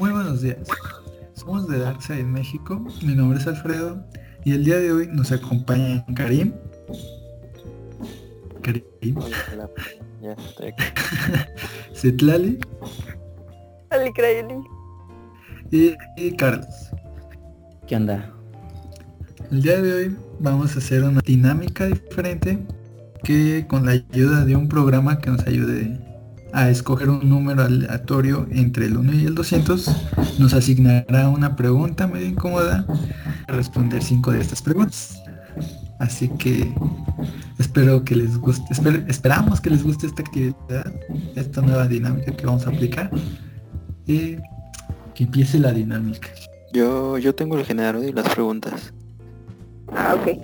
Muy buenos días. Somos de Darkside México. Mi nombre es Alfredo y el día de hoy nos acompaña Karim. Karim. Hola, ya estoy aquí. Citlali y, y Carlos. ¿Qué onda? El día de hoy vamos a hacer una dinámica diferente que con la ayuda de un programa que nos ayude a escoger un número aleatorio entre el 1 y el 200 nos asignará una pregunta medio incómoda a responder cinco de estas preguntas. Así que espero que les guste, esper- esperamos que les guste esta actividad, esta nueva dinámica que vamos a aplicar y que empiece la dinámica. Yo, yo tengo el generador y las preguntas. Ah, ok.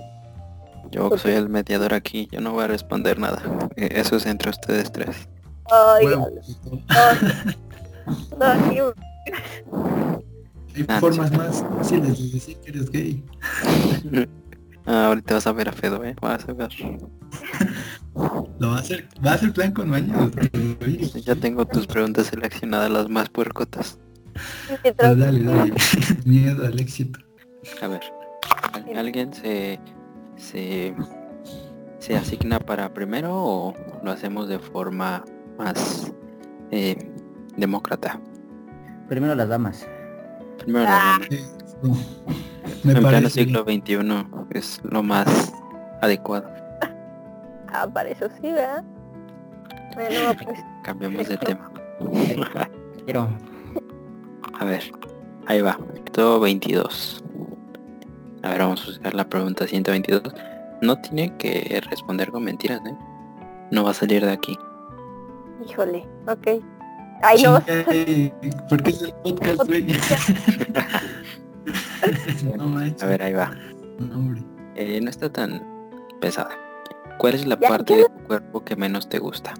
Yo soy el mediador aquí, yo no voy a responder nada. Eh, Eso es entre ustedes tres. Ay, ay, ay, Hay formas más fáciles de decir que eres gay. Ah, ahorita vas a ver a Fedo, eh. Vas a ver. Lo va a hacer, va a hacer plan con baños. Ya tengo tus preguntas seleccionadas, las más puercotas. Pues dale, dale. Miedo al éxito. A ver. ¿al- ¿Alguien se, se, se asigna para primero o lo hacemos de forma más eh, demócrata? Primero las damas. Primero la Ah. dama. Sí, sí. Me En pleno parece. siglo XXI es lo más adecuado. Ah, para eso sí, ¿verdad? Bueno, pues Cambiamos de tema. Quiero. A ver, ahí va. Todo 22. A ver, vamos a buscar la pregunta 122. No tiene que responder con mentiras, ¿eh? No va a salir de aquí. Híjole, ok. Ay, no, Porque es el podcast, güey. no manches. A ver, ahí va. No, hombre. Eh, no está tan pesada. ¿Cuál es la Ya, parte ya. de tu cuerpo que menos te gusta?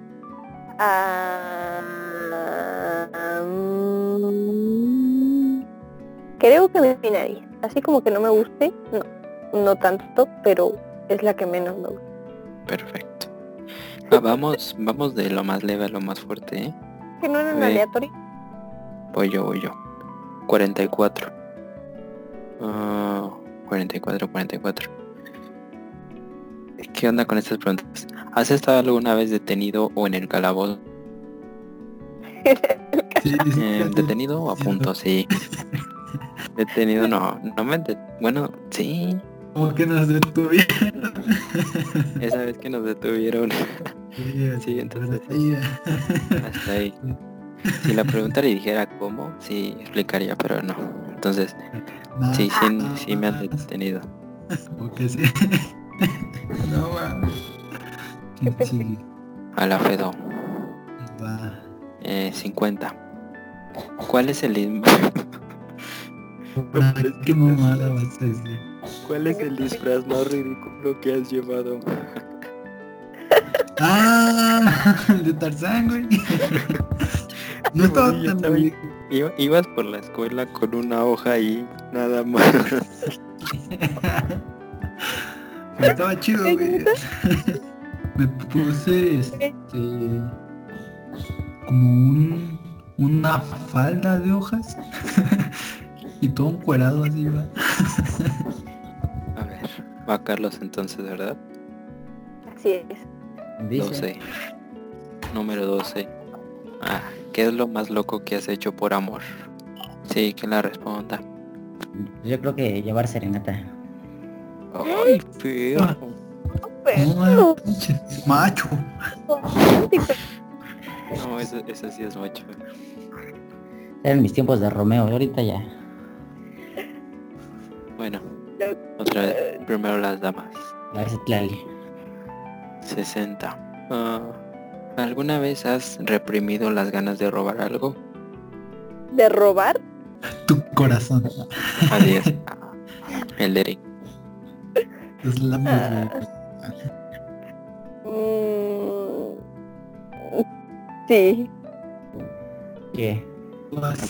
Ah, mm, creo que mi nariz. Así como que no me guste, no, no tanto, pero es la que menos me gusta. Perfecto. Ah, vamos, vamos de lo más leve a lo más fuerte, ¿eh? Que no era un Ve. aleatorio. Voy yo, voy yo. 44. Ah, 44, 44. ¿Qué onda con estas preguntas? ¿Has estado alguna vez detenido o en el calabozo? Sí, sí, Eh, sí. ¿Detenido o a punto? Sí. Detenido no. No me... de- Bueno, sí. Como que nos detuvieron. Esa vez que nos detuvieron. Sí, Sí, entonces- sí. Hasta ahí. Si la pregunta le dijera cómo, sí explicaría, pero no. Entonces, Nada sí, sí, sí me han detenido. Como que sí. No Sí, A la Fedo. va. Eh, 50. ¿Cuál es el im- Ah, ¿Qué mamada vas a decir? ¿Cuál es el disfraz más ridículo que has llevado? Ah, el de Tarzán, güey. No estaba yo tan también. Iba- ibas por la escuela con una hoja y nada más. Estaba chido, güey. Me puse este como un una falda de hojas y todo encuerado así va. Va Carlos entonces, ¿verdad? Así es. Dice. 12. Número 12. Ah, ¿qué es lo más loco que has hecho por amor? Sí, que la responda. Yo creo que llevar serenata. Ay, feo. No Pero, manches, macho. No, eso, eso sí es mucho. Eran mis tiempos de Romeo, y ahorita ya. Primero las damas. A veces Tlali. 60. Ah, ¿Alguna vez has reprimido las ganas de robar algo? ¿De robar? Tu corazón. Adiós. Ah, El Eric. Es la Ah. Mm, sí. ¿Qué?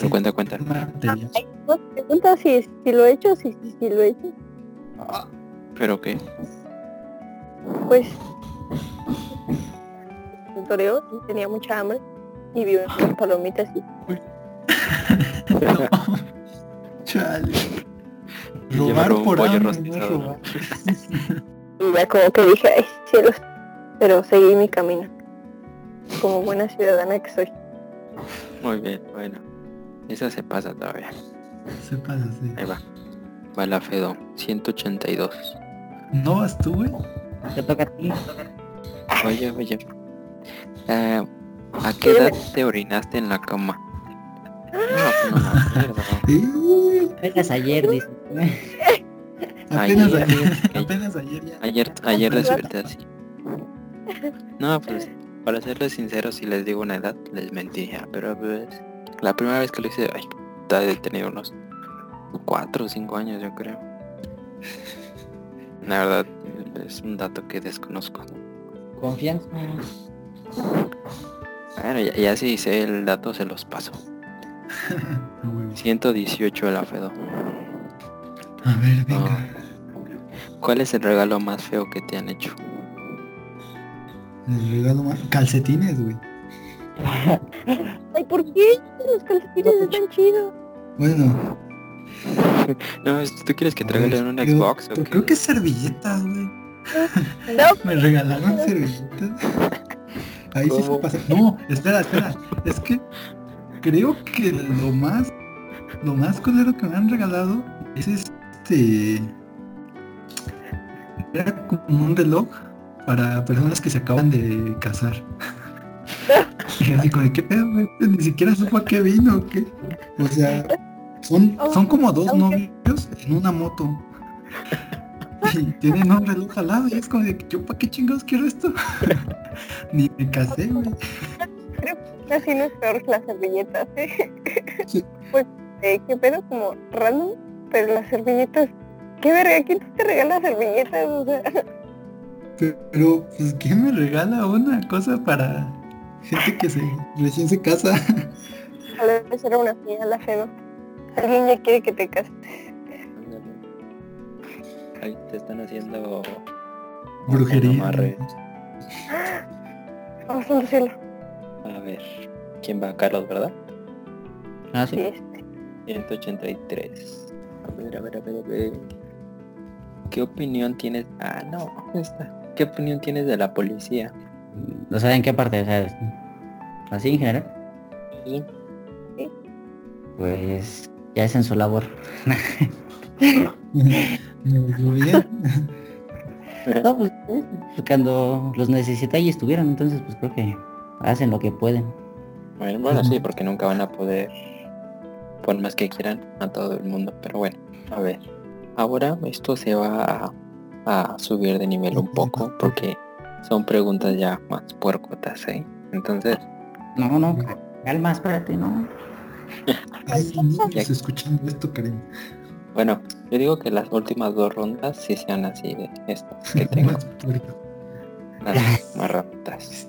Cuenta, cuenta. Ay, no, pregunta si, si lo he hecho, sí, sí, sí lo he hecho. ¿Pero qué? Pues un toreo tenía mucha hambre y vi unas palomitas y Chale. Robar un por hambre, no. Y ya como que dije, ay, cielos. Pero seguí mi camino. Como buena ciudadana que soy. Muy bien, bueno. Esa se pasa todavía. Se pasa así. Ahí va. Va la Fedo. 182. ¿No vas tú, güey? Te toca a ti. Oye, oye. Eh, ¿A qué edad te orinaste en la cama? No, pues no acuerdo. Sí. Apenas ayer, dice. Apenas Ayer. ayer. Apenas ayer ya. Ayer, ayer desperté así. No, pues, para serles sinceros, si les digo una edad, les mentiría. Pero pues, la primera vez que lo hice, ay, he tenido unos 4 o 5 años, yo creo. La verdad, es un dato que desconozco. Confianza. Bueno, ya, ya si sé el dato, se los paso. A huevo. 118 de la Fedo. A ver, venga. ¿Cuál es el regalo más feo que te han hecho? El regalo más. Calcetines, güey. Ay, ¿por qué? Los calcetines están chidos. Bueno. No, es- ¿tú quieres que te regalen un creo- Xbox o Creo, qué? creo que servilletas, güey. No, Me regalaron servilletas. Ahí sí se pasa. No, espera, espera. Es que creo que lo más lo más culero que me han regalado es este era como un reloj para personas que se acaban de casar. Y así como, ¿qué pedo? Pues Ni siquiera supo a qué vino, ¿o qué? O sea, son, son como dos novios en una moto. Y tienen un reloj al lado y es como de, ¿yo para qué chingados quiero esto? Ni me casé, güey. así no es peor que las servilletas, ¿eh? Sí. Pues, eh, qué pedo como random, pero las servilletas, qué verga, ¿quién te regala servilletas? O sea, Pero, pues, ¿quién me regala una cosa para gente que se recién se casa? tal vez era una señal la fe, ¿no? Alguien ya quiere que te cases. Ahí te están haciendo Brujería. amarre. Vamos al cielo. A ver, ¿quién va? Carlos, ¿verdad? Ah, Sí, sí. este. 183. A ver, a ver, a ver, a ver. ¿Qué opinión tienes? Ah, no, esta. ¿Qué opinión tienes de la policía? O sea, ¿en qué parte? O sea, así en general. Sí. Pues ya es en su labor. Oyó bien. No, pues eh, cuando los necesita y estuvieron, entonces pues creo que hacen lo que pueden. Bueno, bueno, sí, porque nunca van a poder, por más que quieran, a todo el mundo. Pero bueno, a ver. Ahora esto se va a, a subir de nivel un poco porque son preguntas ya más puercotas, ¿eh? Entonces, No, no, calma, espérate, no. Hay niños escuchando esto, Karen. bueno, yo digo que las últimas dos rondas sí sean así de estas que tengo, puerco. las marrotas.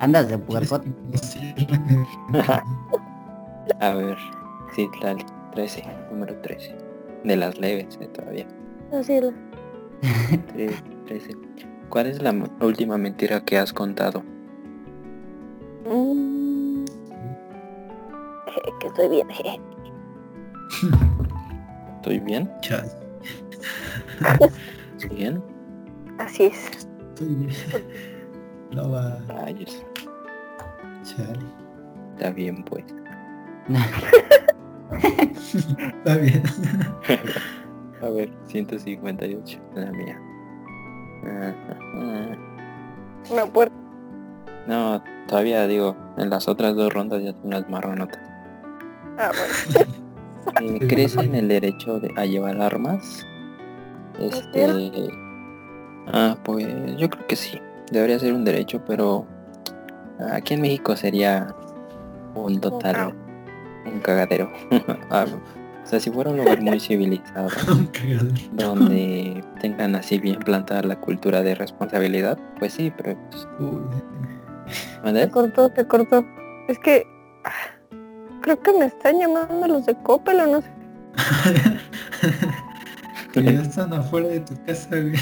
Andas de sé. A ver, sí, dale, 13, número 13. De las leves, eh, todavía. Tre- 13. ¿Cuál es la última mentira que has contado? Mm. Que estoy bien. ¿Estoy bien? ¿Estoy bien? Así es. estoy bien. No va. Rayos, Chale. está bien pues. Está bien. A ver, 158, la mía. Una puerta. No, todavía digo, en las otras dos rondas ya son las marronotas. Ah, bueno. Eh, ¿Crees en el derecho de, a llevar armas? Este... Ah, pues yo creo que sí. Debería ser un derecho, pero aquí en México sería un total, un cagadero. Ah, o sea, si fuera un lugar muy civilizado, donde tengan así bien plantada la cultura de responsabilidad, pues sí, pero pues. ¿mande? Se cortó, se cortó. Es que ah, creo que me están llamando los de Coppel o no sé. Que ya están afuera de tu casa, güey.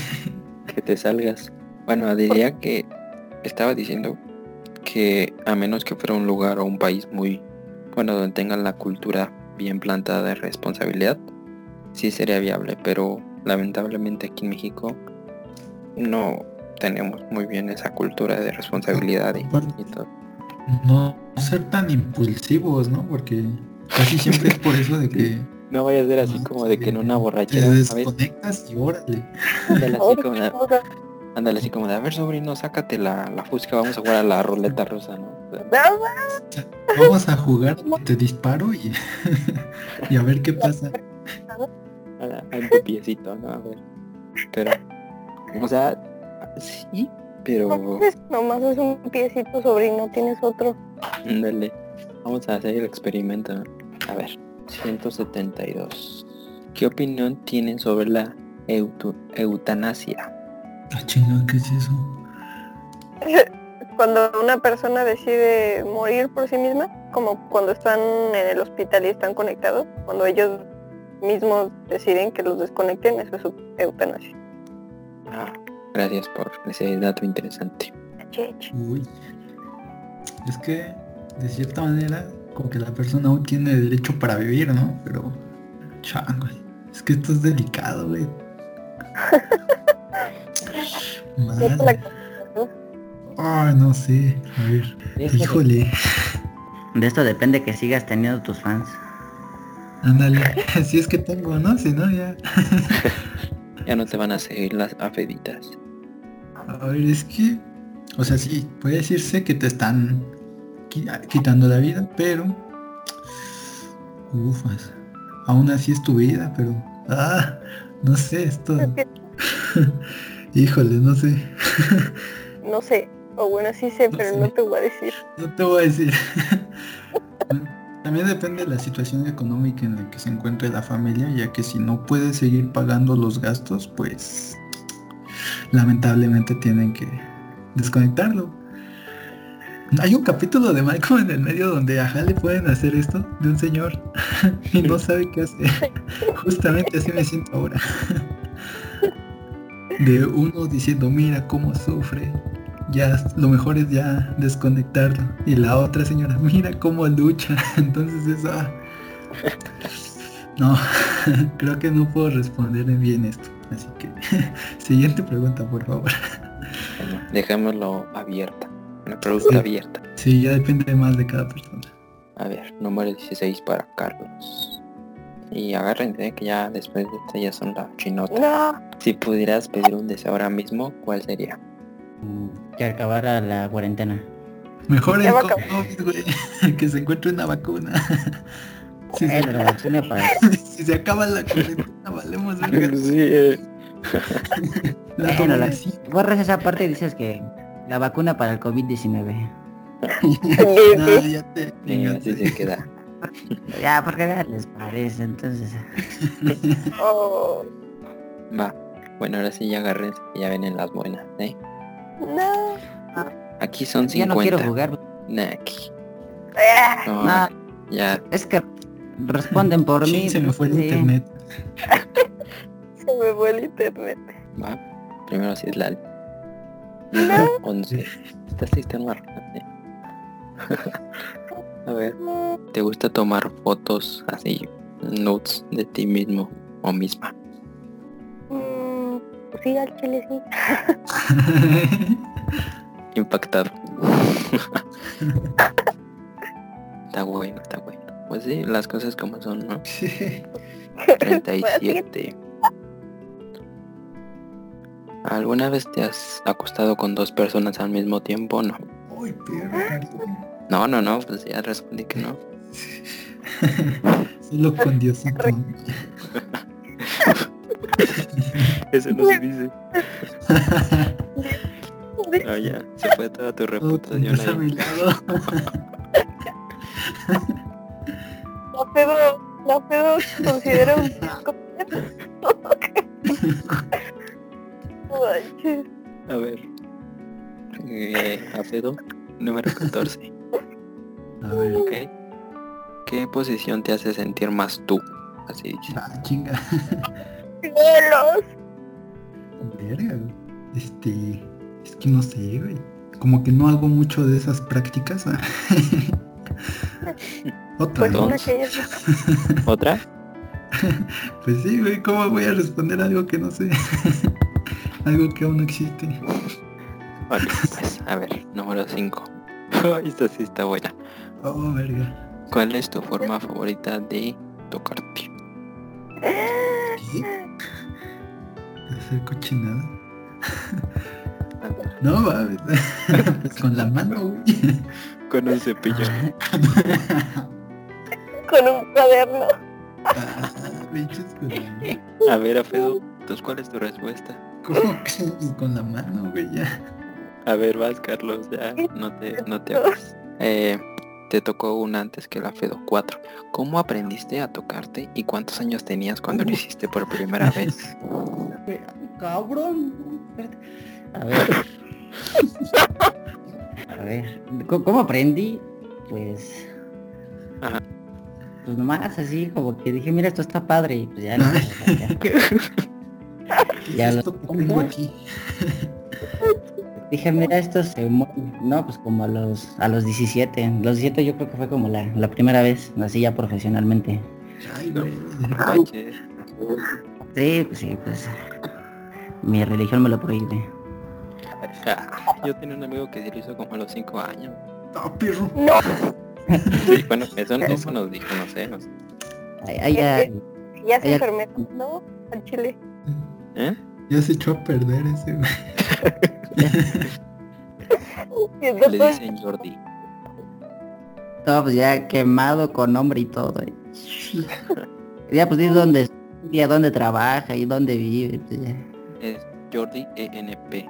que te salgas. Bueno, diría que estaba diciendo que a menos que fuera un lugar o un país muy bueno, donde tengan la cultura bien plantada de responsabilidad, sí sería viable, pero lamentablemente aquí en México no tenemos muy bien esa cultura de responsabilidad y, y todo. No ser tan impulsivos, ¿no? Porque casi siempre es por eso de que No vaya a ser así No, como de que en una te borrachera, ver, desconectas y órale. ándale así como de, ándale así como de, a ver sobrino, sácate la, la fusca, vamos a jugar a la ruleta rusa, ¿no? Vamos a jugar, te disparo y, y a ver qué pasa. a, la- a tu piecito, ¿no? A ver. Pero, o sea, sí, pero Nomás es un piecito sobrino, tienes otro. ándale, vamos a hacer el experimento. A ver, 172. ¿Qué opinión tienen sobre la eutu- eutanasia? Ah, chinga, ¿qué es eso? Cuando una persona decide morir por sí misma, como cuando están en el hospital y están conectados, cuando ellos mismos deciden que los desconecten, eso es eutanasia. Ah, gracias por ese dato interesante. Uy. Es que, de cierta manera, como que la persona aún tiene derecho para vivir, ¿no? Pero, chango, es que esto es delicado, güey. Madre. Ay, no sé. A ver, híjole. De esto depende que sigas teniendo tus fans. Ándale. Si es que tengo, ¿no? Si no, ya. Ya no te van a seguir las afeditas. A ver, es que, o sea, sí, puede decirse que te están qui- quitando la vida, pero, ufas, aún así es tu vida, pero, ah, no sé, esto, híjole, no sé, No sé, o bueno, sí sé, No pero sé. no te voy a decir. no te voy a decir. También depende de la situación económica en la que se encuentre la familia, ya que si no puede seguir pagando los gastos, pues lamentablemente tienen que desconectarlo. Hay un capítulo de Malcolm en el medio donde a Hal le pueden hacer esto de un señor y no sabe qué hacer. Justamente así me siento ahora. De uno diciendo, mira cómo sufre. Ya lo mejor es ya desconectarlo. Y la otra señora, mira cómo lucha. Entonces eso... ah. No, creo que no puedo responder bien esto. Así que, siguiente pregunta, por favor. Bueno, dejémoslo abierta. Una pregunta abierta. Sí, ya depende más de cada persona. A ver, número 16 para Carlos. Y agárrense que ya después de esta ya son la chinota. No, Si pudieras pedir un deseo ahora mismo, ¿cuál sería? Que acabara la cuarentena. Mejor el. COVID, güey. Que se encuentre una vacuna. Si Eh, se, la vacuna para... si se acaba la cuarentena, valemos verga. eh. La Bueno, la- sí. Borras esa parte y dices que la vacuna para el COVID-19. No, ya te Sí, así se queda. Ya, porque ya les parece, entonces... oh, Va. Bueno, ahora sí ya que ya vienen las buenas, ¿eh? no. Aquí son Ya 50. no quiero jugar. Nah, aquí. Ah, No, No, ya. es que responden por Sí, mí. se me fue el sí. internet. Se me fue el internet. Va. Primero sí es la número 11. Esta sí está más rara, ¿eh? A ver, ¿te gusta tomar fotos así, notes de ti mismo o misma? Mm, pues sí, al chile sí. Impactado. está bueno, está bueno. Pues sí, las cosas como son, ¿no? Sí. 37. ¿Alguna vez te has acostado con dos personas al mismo tiempo? No. Uy, perro. No, no, no, pues ya respondí que no. Solo con Diosito. Eso no se dice. No, ya, se fue toda tu reputación Dios ahí. Mi lado. La Pedro, la Pedro considera un Manches. A ver. Eh, Alfredo, número 14. A ver. ¿Qué posición te hace sentir más tú? Así dice. Ah, chinga. ¡Cielos! Verga. Este. Es que no sé, güey. Como que no hago mucho de esas prácticas. Otra Pues una que ¿Otra? Pues sí, güey, ¿cómo voy a responder algo que no sé? algo que aún no existe. Vale, pues, a ver, número 5. Esta sí está buena. Oh, verga. ¿Cuál es tu forma favorita de tocarte? ¿Qué? ¿Hacer cochinada? No, va, con la mano, güey. Con un cepillo. Con un cuaderno. Ah, con. A ver, Afedo, entonces, ¿cuál es tu respuesta? ¿Cómo que con la mano, güey? Ya. A ver, vas, Carlos, ya, no te, no te hagas. Eh, te tocó una antes que la Fedo, 4. ¿Cómo aprendiste a tocarte y cuántos años tenías cuando lo hiciste por primera vez? Cabrón. A ver. A ver. ¿Cómo, cómo aprendí? Pues. Ajá. Pues nomás así como que dije, mira, esto está padre. Y pues ya. no, ya. ¿Qué Ya es lo- tengo aquí? Dije, mira, esto se mueve. No, pues como a los a los 17. Los 17 yo creo que fue como la, la primera vez, así ya profesionalmente. Ay. Manches. Sí, pues sí, pues. Mi religión me lo prohíbe. Yo tenía un amigo que sí lo hizo como a los 5 años. No, perro. No, bueno, eso, eso nos dijo, no sé, no sé. Ay, ay, ya- ya se enfermó, ¿no? Al chile. ¿Eh? Ya se echó a perder ese, Le dicen Jordi. No, pues ya quemado con nombre y todo. eh. Ya pues dice dónde estudia, dónde trabaja y dónde vive. pues, ya. Es Jordi ENP.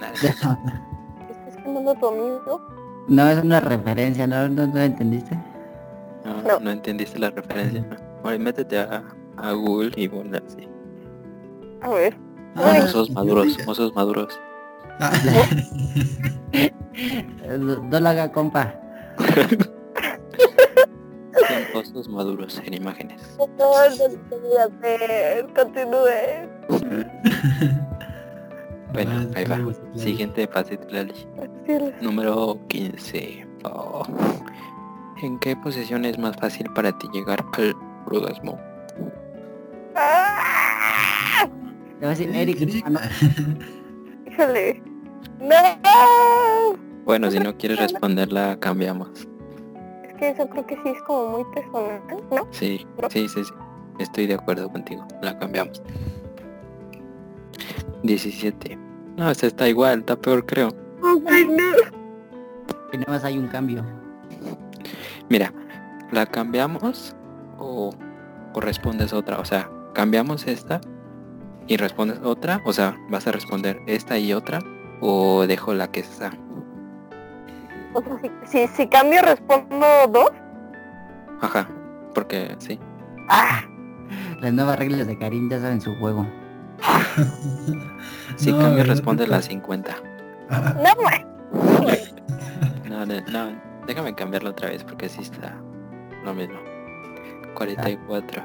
Nada, ¿estás quemando a tu amigo? No, es una referencia, ¿no? ¿No, no entendiste? no, No. no entendiste la referencia. Ahora métete a, a Google y ponle así. A ver. Ah, Mozos maduros, mozos maduros. Ah, No, lo haga, compa. Son osos maduros en imágenes. No. Siguiente fase de la ley. Número 15. Oh. ¿En qué posición es más fácil para ti llegar al orgasmo? ¡Ah! Te va a decir Eric. Ah, no. Híjole. ¡No! Bueno, si no quieres responderla, cambiamos. Es que eso creo que sí es como muy personal, ¿no? Sí, sí, sí, sí. Estoy de acuerdo contigo. La cambiamos. 17. No, esta está igual, está peor creo. Y nada más hay un cambio. Mira, ¿la cambiamos o, o respondes otra? O sea, ¿cambiamos esta y respondes otra? O sea, ¿vas a responder esta y otra? ¿O dejo la que está? O sea, si, si, si cambio respondo dos. Ajá, porque sí. ¡Ah! Las nuevas reglas de Karim ya saben su juego. Si No, cambio responde la 50. Ah, No, No, no, no, déjame cambiarla otra vez porque sí está lo mismo. 44.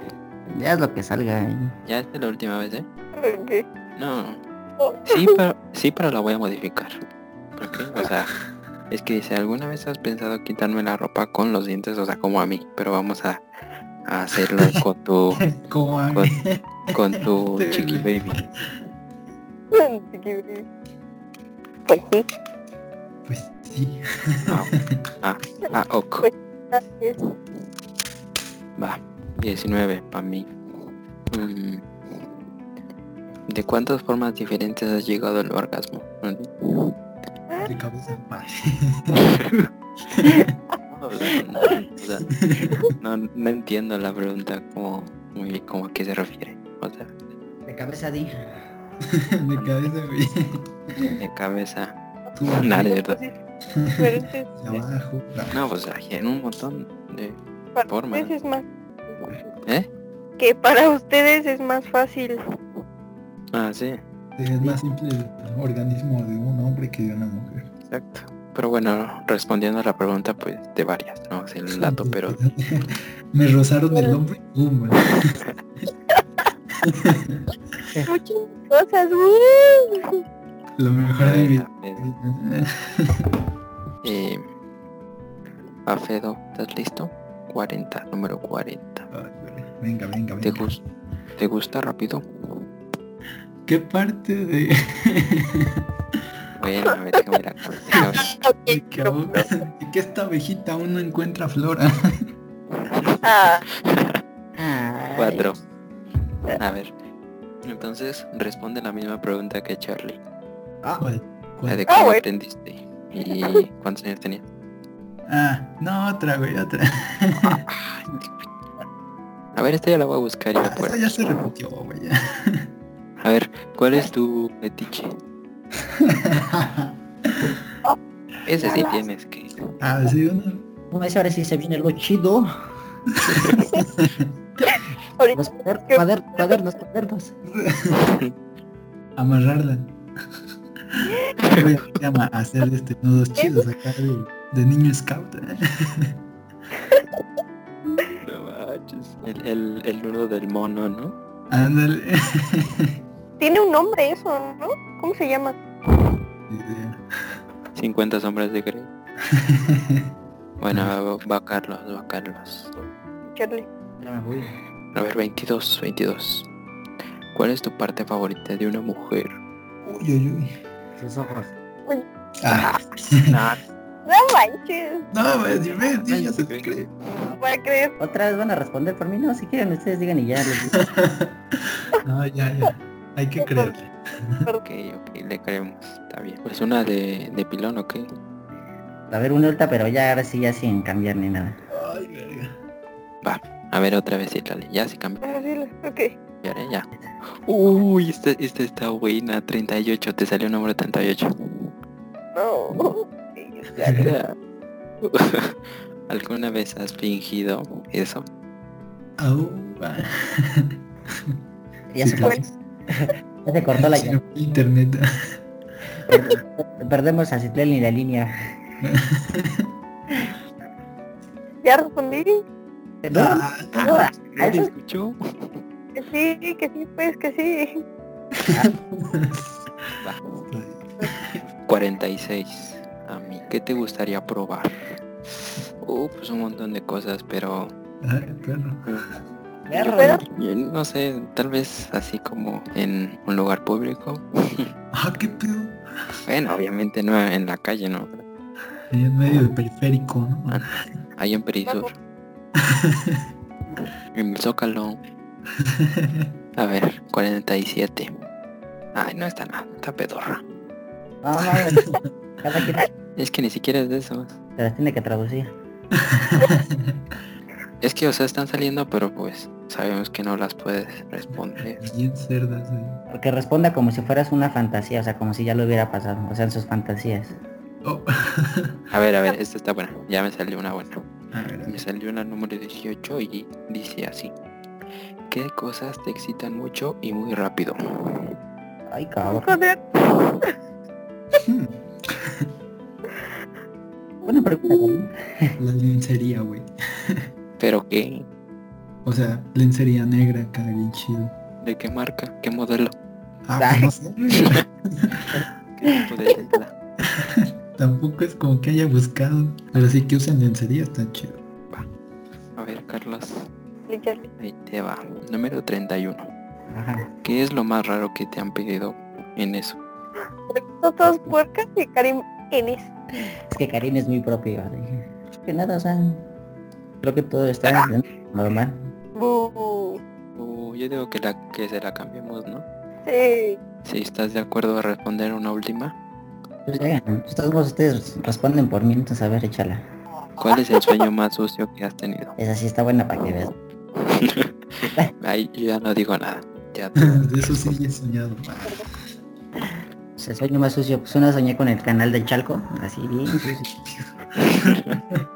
Ya es lo que salga ahí. Ya es de la última vez, ¿eh? No. Oh. Sí, pero sí, pero la voy a modificar. ¿Por qué? O sea, es que dice, ¿alguna vez has pensado quitarme la ropa con los dientes? O sea, como a mí, pero vamos a, a hacerlo con tu Con- tu chiqui baby. Pues sí. Pues sí. Ah, ah, ah, ok. gracias. Va. 19 para mí. Mm. ¿De cuántas formas diferentes has llegado al orgasmo? De cabeza. O sea, no, o sea, no, no entiendo la pregunta como muy bien como a qué se refiere. O sea, De cabeza di. De cabeza, güey. de cabeza. Nada, de verdad. sí, Pero es que de abajo. No, pues hay en un montón de... para Forma. ustedes es más ¿Eh? que para ustedes es más fácil. Ah, sí, Es más simple el organismo de un hombre que de una mujer. exacto. Pero bueno, respondiendo a la pregunta, pues de varias, ¿no? Es el dato, pero... Me rozaron el hombre. ¡Pum! Muchas cosas. Lo mejor de mi Eh, Afedo, ¿estás listo? 40, número 40. Ay, güey. Venga, venga, ¿Te, venga. gus- ¿Te gusta rápido? ¿Qué parte de... Bueno, a ver, déjame la de que, abu- de que esta abejita aún no encuentra flora? Ah, Cuatro. A ver. Entonces, responde la misma pregunta que Charlie. ah, ¿Cuál? La ¿Cuál? de Ah, cómo aprendiste. ¿Y cuántos años tenías? Ah, no, otra, güey, otra. A ver, esta ya la voy a buscar y me Esa acuerdo. ya se repitió, güey. A ver, ¿cuál es tu fetiche? Ese sí tienes que... ah, sí, no, ese ahora sí se viene lo chido. Los cuader- ¿Qué? cuader- cuadernos, cuadernos. Amarrarla. Se llama hacer este nudos chidos acá de, de niño scout. ¿eh? No manches. El, el, el nudo del mono, ¿no? Ándale. tiene un nombre eso, ¿no? ¿Cómo se llama? 50 sombras de Grey. Bueno, va, va Carlos, va Carlos. Charlie. Ya me voy. A ver, 22, 22. ¿Cuál es tu parte favorita de una mujer? Uy, uy, uy. Sus ojos. Ah, No manches, no, ves, si ves, sí, ya se cree. no voy a creer. Otra vez van a responder por mí, no, si quieren ustedes digan y ya. les digo. No, ya, ya. Hay que creerle. Ok, ok, le creemos. Está bien. Pues una de, de pilón, ¿ok? A ver, una alta, pero ya ahora sí, ya sin cambiar ni nada. Ay, verga. Va. A ver, otra vez, dale. Ya se cambió. Vamos a decirle. Ok. Ya, ya. Uy, esta, esta está buena. 38, te salió un número 38. No. ¿Alguna vez has fingido eso? Va. Ya se, cortó. Ya se cortó la Se Internet. Perdemos a Citlel y la línea. Ya respondí. No, Ah, no, a ¿No te eso- escuchó? Que sí, que sí, pues que sí. 46. A mí, ¿qué te gustaría probar? Uh, pues un montón de cosas, pero Ay, perro. No sé, tal vez así como en un lugar público. Ah, qué pedo. Bueno, obviamente no en la calle, ¿no? Ahí en medio del periférico, ¿no? Ah. Ahí en Perisur. En el Zócalo. A ver, 47. Ay, no está nada, está pedorra. Quien Es que ni siquiera es de eso. se las tiene que traducir. Es que, o sea, están saliendo, pero pues sabemos que no las puedes responder. Bien cerdas, güey. Porque responda como si fueras una fantasía, o sea, como si ya lo hubiera pasado, o sea, en sus fantasías. Oh. A ver, a ver, esta está buena. Ya me salió una buena. A ver, a Me salió la número 18 y dice así. ¿Qué cosas te excitan mucho y muy rápido? Ay, cabrón. Joder. Hmm, Buena pregunta. La lencería, güey. ¿Pero qué? O sea, lencería negra, acá bien chido. ¿De qué marca? ¿Qué modelo? Ah, pues no sé. ¿Qué tipo de tela? Tampoco es como que haya buscado. Pero sí que usen lencería, está chido. A ver, Carlos. Ahí te va. Número 31. Ajá. ¿Qué es lo más raro que te han pedido en eso? Son todas puercas y Karim Enes. Es que Karim es muy propio. ¿vale? Que nada, o sea, creo que todo está normal. Uh, yo digo que la que se la cambiemos, ¿no? Sí. Si estás de acuerdo a responder una última. Pues todos ustedes responden por mí, entonces a ver, échala. ¿Cuál es el sueño más sucio que has tenido? Esa sí está buena para que veas. Ahí yo ya no digo nada. Ya. De eso sí he soñado. Pues el sueño más sucio, pues una soñé con el canal del Chalco, así bien sucio.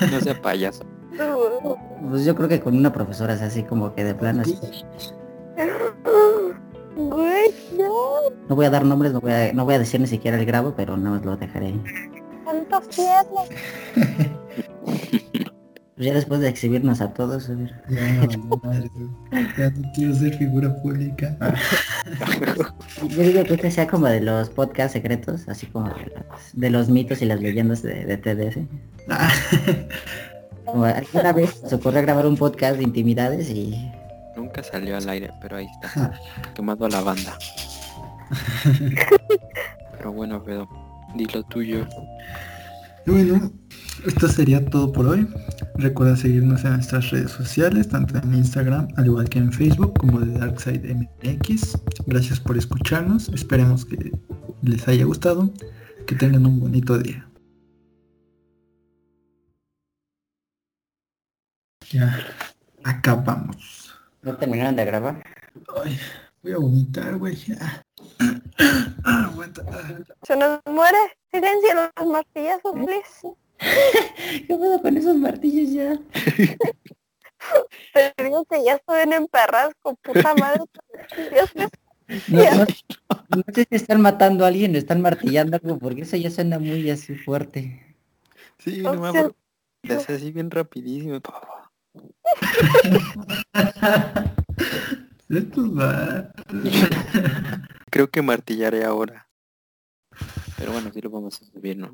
no sea payaso. Pues yo creo que con una profesora, es así como que de plano así. Güey, no. No voy a dar nombres, no voy a, no voy a decir ni siquiera el grado, pero no lo dejaré piernas. Pues ya después de exhibirnos a todos, a ver. Ya, madre, no quiero ser figura pública. Yo digo que este sea como de los podcasts secretos, así como de los, de los mitos y las leyendas de, de TDS. Ah, Como alguna vez se ocurrió grabar un podcast de intimidades y Nunca salió al aire, pero ahí está. Quemado a la banda. pero bueno, Pedro, di lo tuyo. Bueno, esto sería todo por hoy. Recuerda seguirnos en nuestras redes sociales, tanto en Instagram, al igual que en Facebook, como de Darkside MX. Gracias por escucharnos. Esperemos que les haya gustado. Que tengan un bonito día. Ya, acabamos. no terminaron de grabar. Ay, voy a vomitar, güey. ya. Ah, aguanta. Se nos muere. Silencio los martillazos, please. ¿Qué pedo con esos martillos ya? Te digo que ya estoy en emperrasco, puta madre. Dios mío. No, no- no sé si están matando a alguien o están martillando algo, porque eso ya suena muy así fuerte. Sí, O no me acuerdo. Es así bien rapidísimo. Creo que martillaré ahora. Pero bueno, sí lo vamos a subir, ¿no?